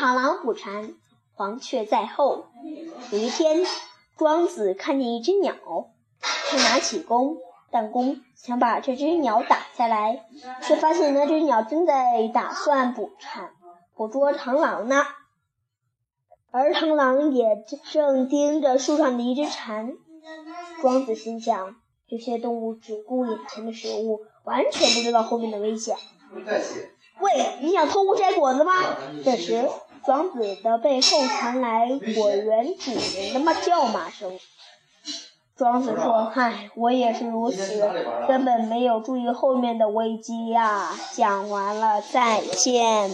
螳螂捕蝉，黄雀在后。有一天，庄子看见一只鸟，他拿起弓，弹弓想把这只鸟打下来，却发现那只鸟正在打算捕蝉、捕捉螳螂呢。而螳螂也正盯着树上的一只蝉。庄子心想：这些动物只顾眼前的食物，完全不知道后面的危险。喂，你想偷我摘果子吗？这时，庄子的背后传来果园主人的骂叫骂声。庄子说：“唉，我也是如此，根本没有注意后面的危机呀。”讲完了，再见。